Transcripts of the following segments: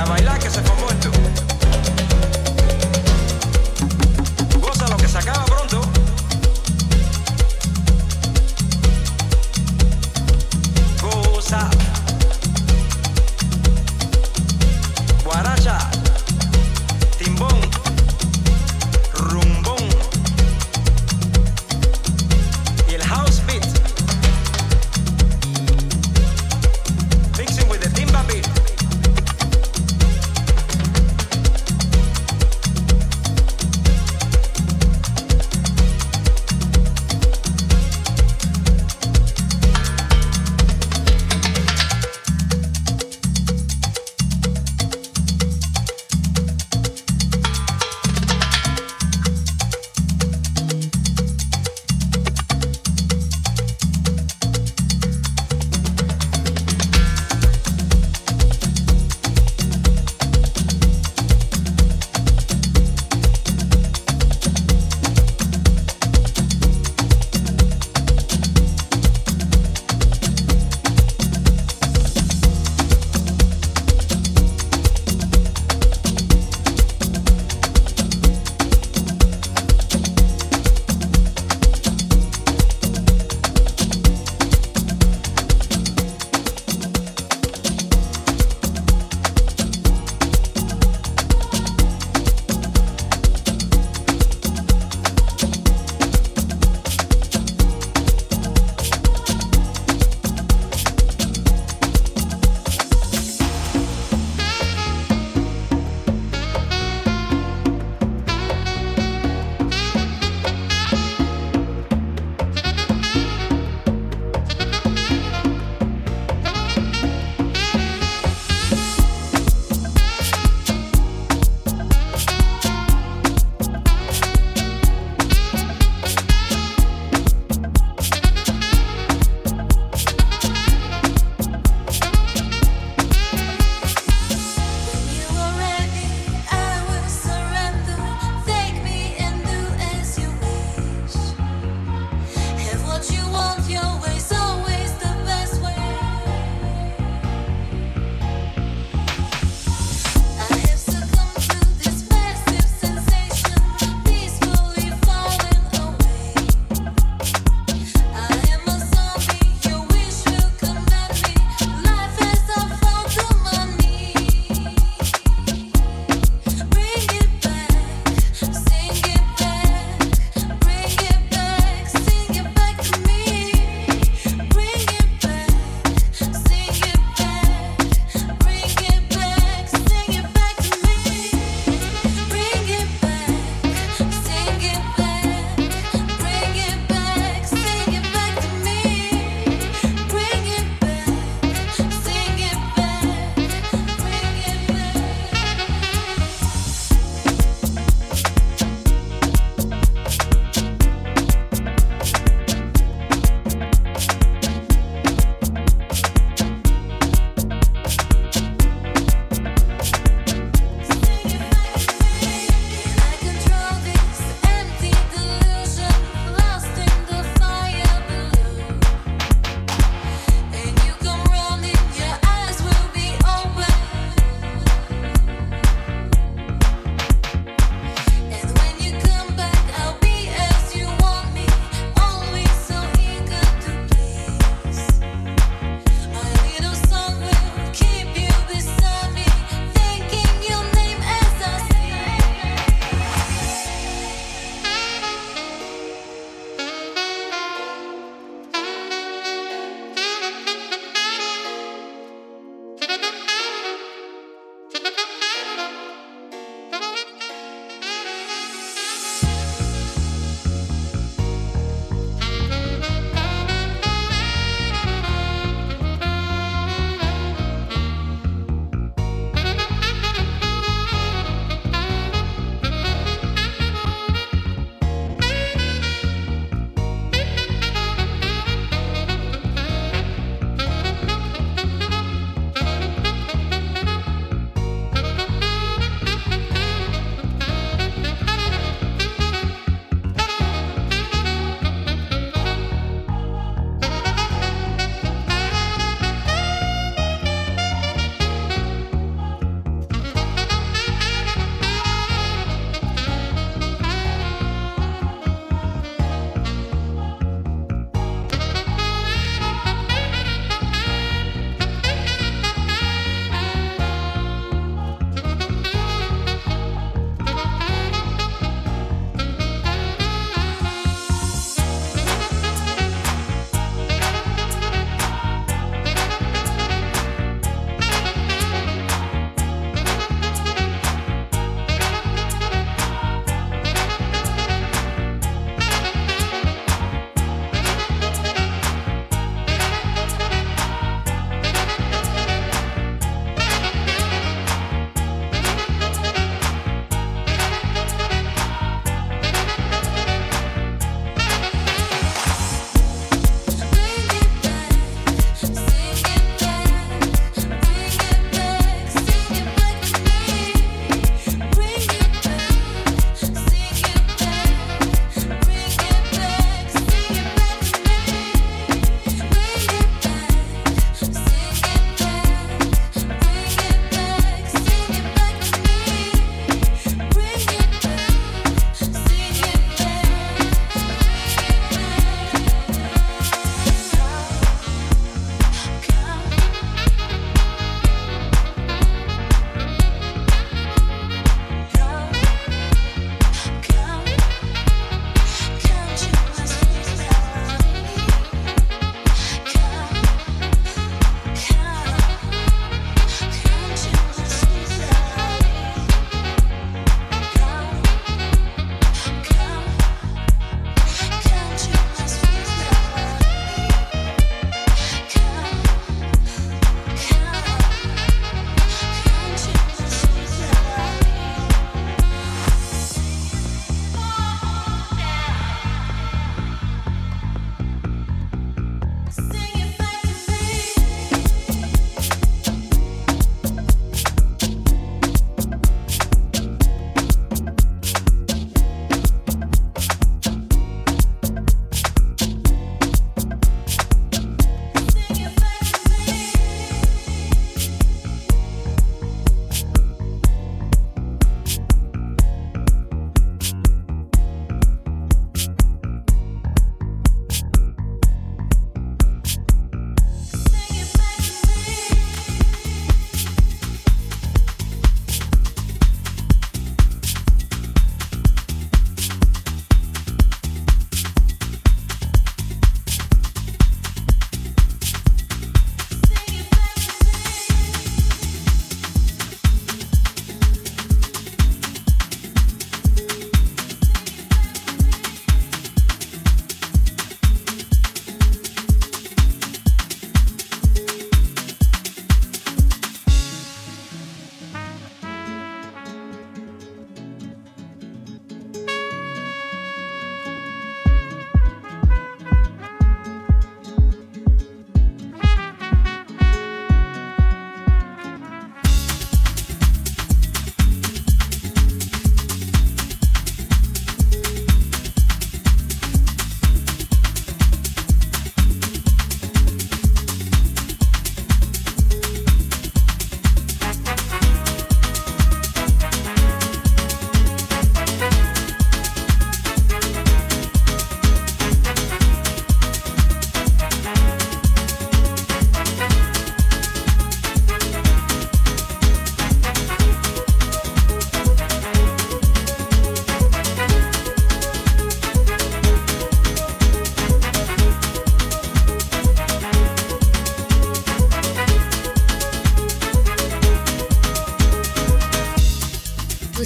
Ya baila que se fue muerto.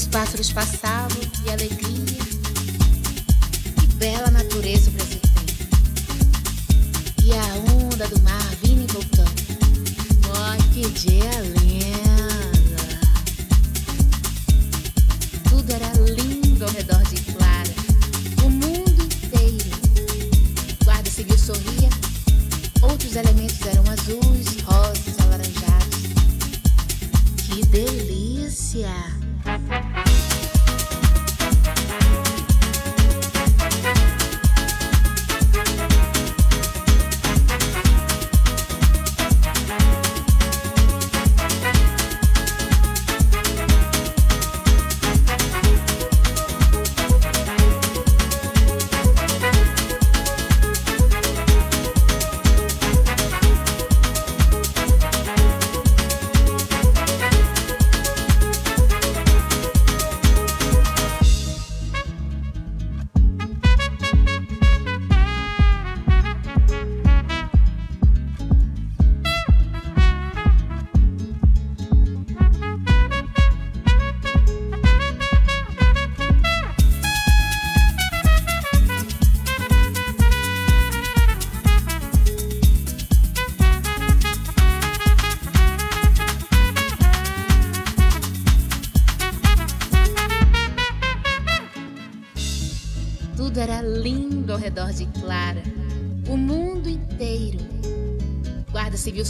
Pássaros passavam e alegria. Que bela natureza o Brasil tem. E a onda do mar vindo e voltando. Oh, que dia lindo! Tudo era lindo ao redor de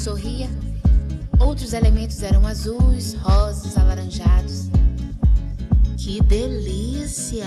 sorria. Outros elementos eram azuis, rosas, alaranjados. Que delícia!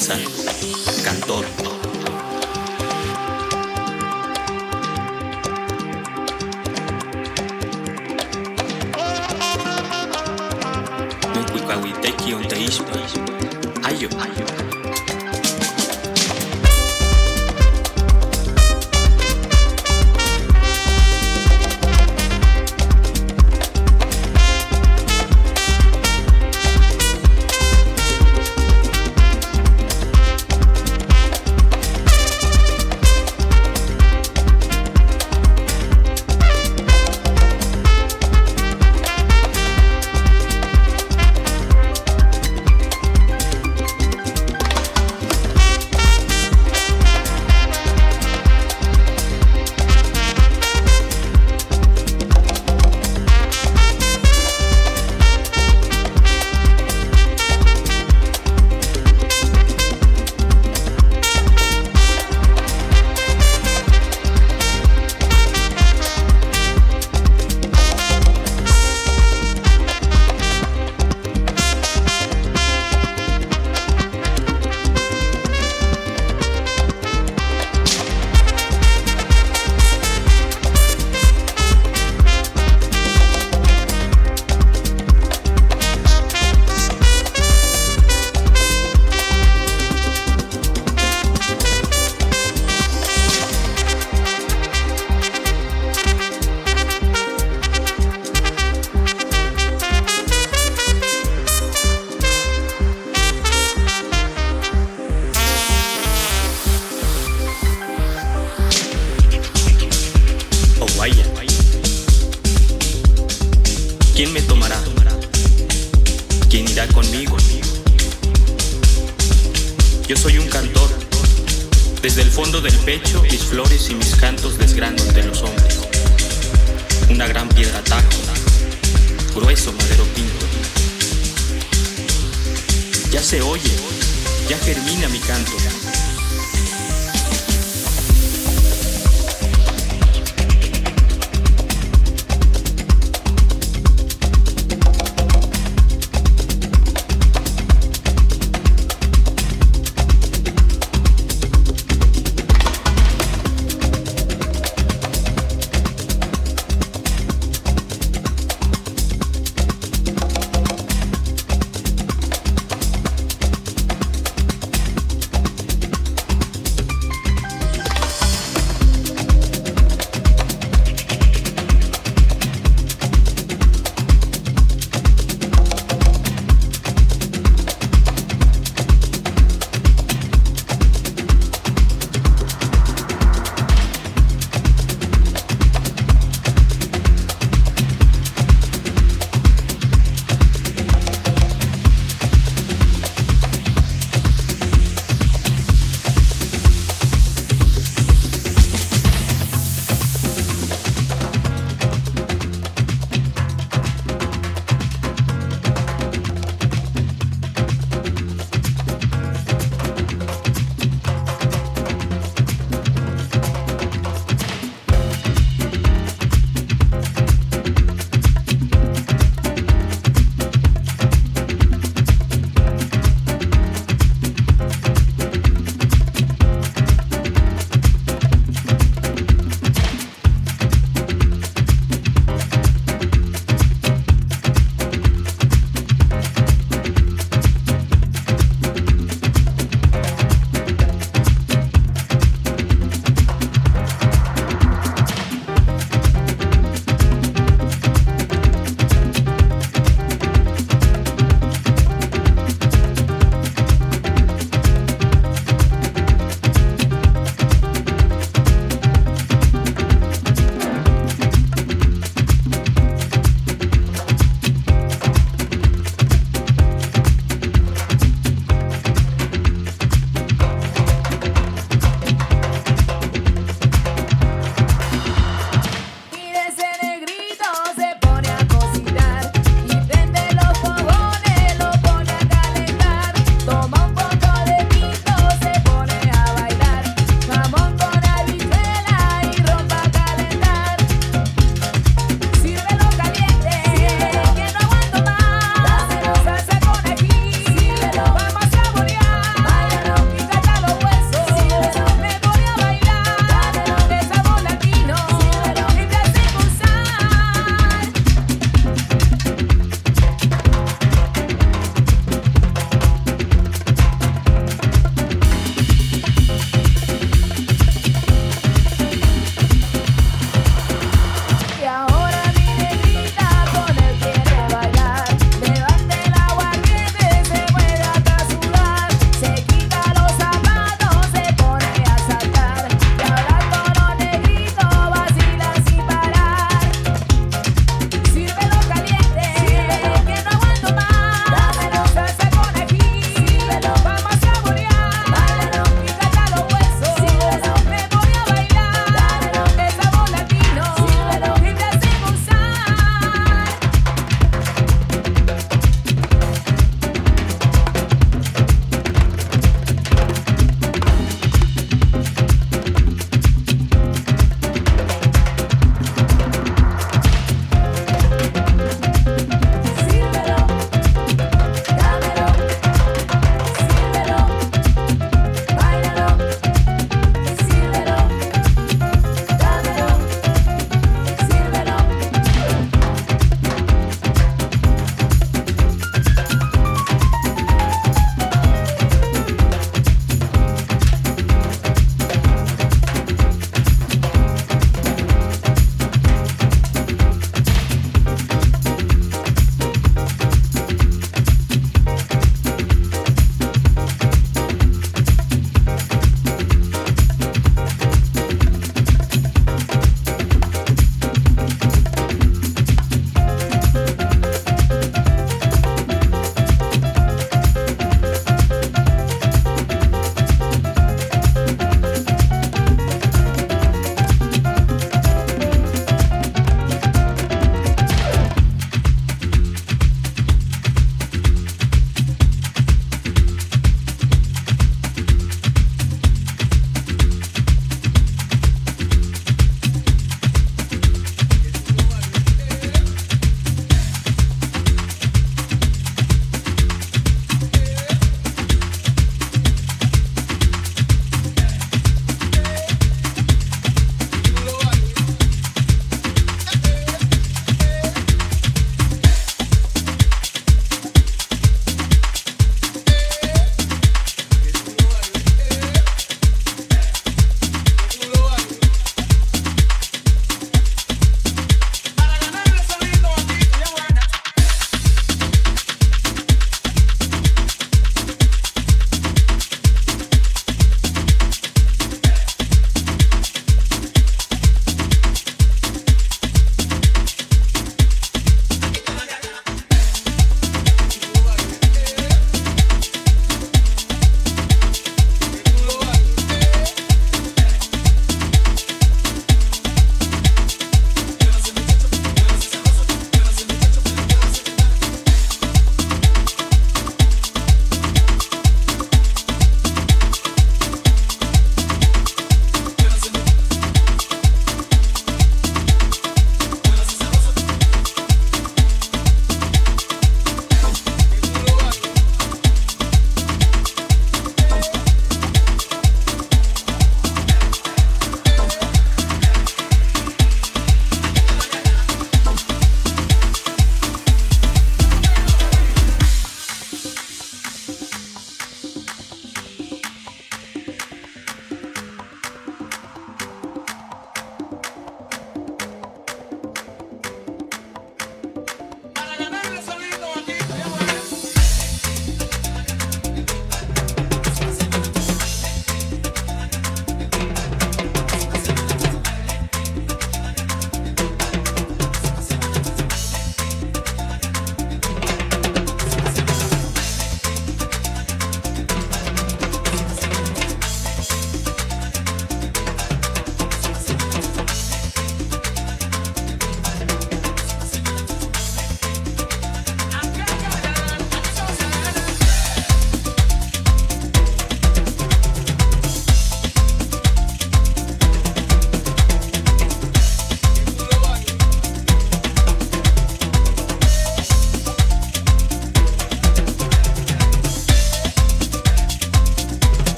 Scienza.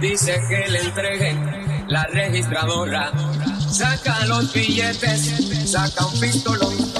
Dice que le entreguen la registradora. Saca los billetes, saca un pistolón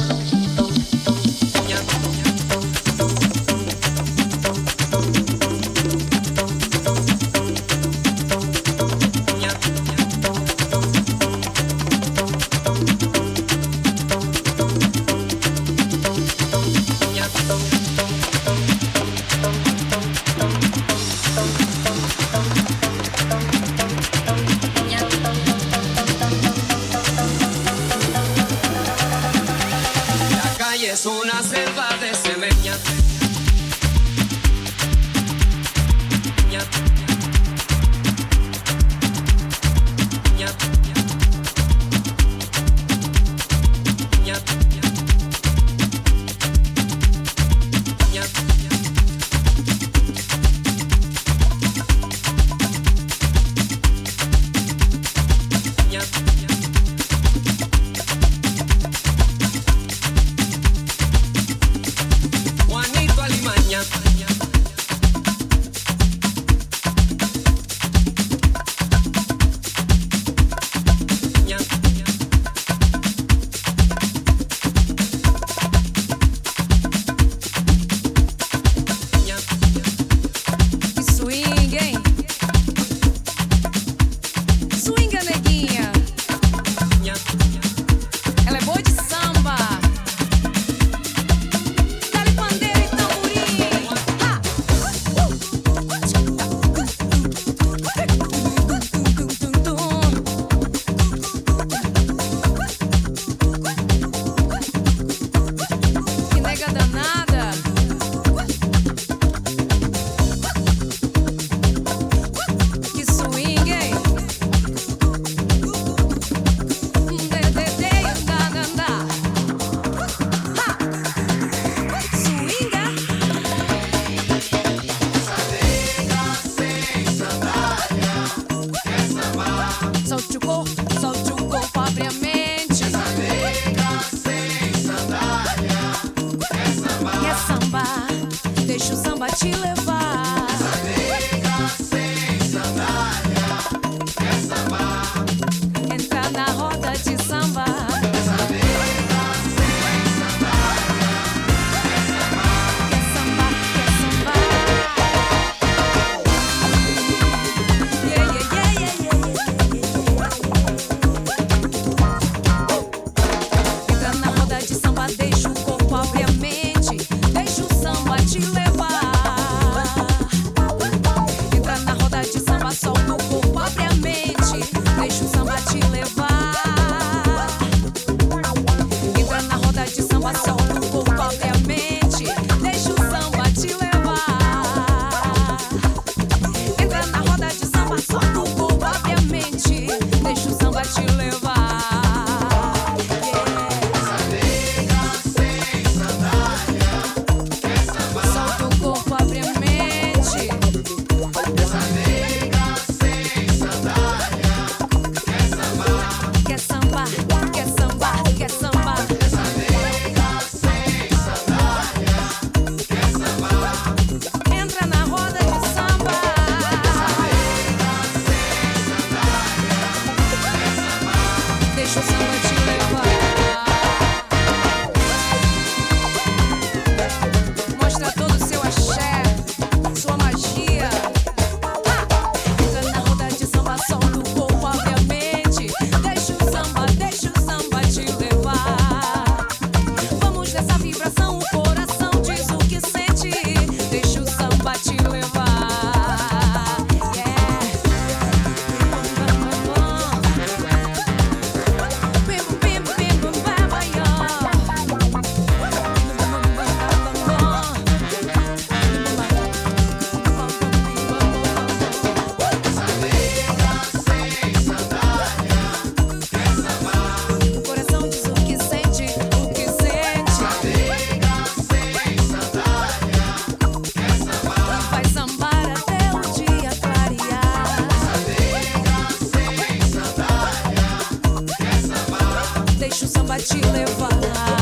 samba te levar.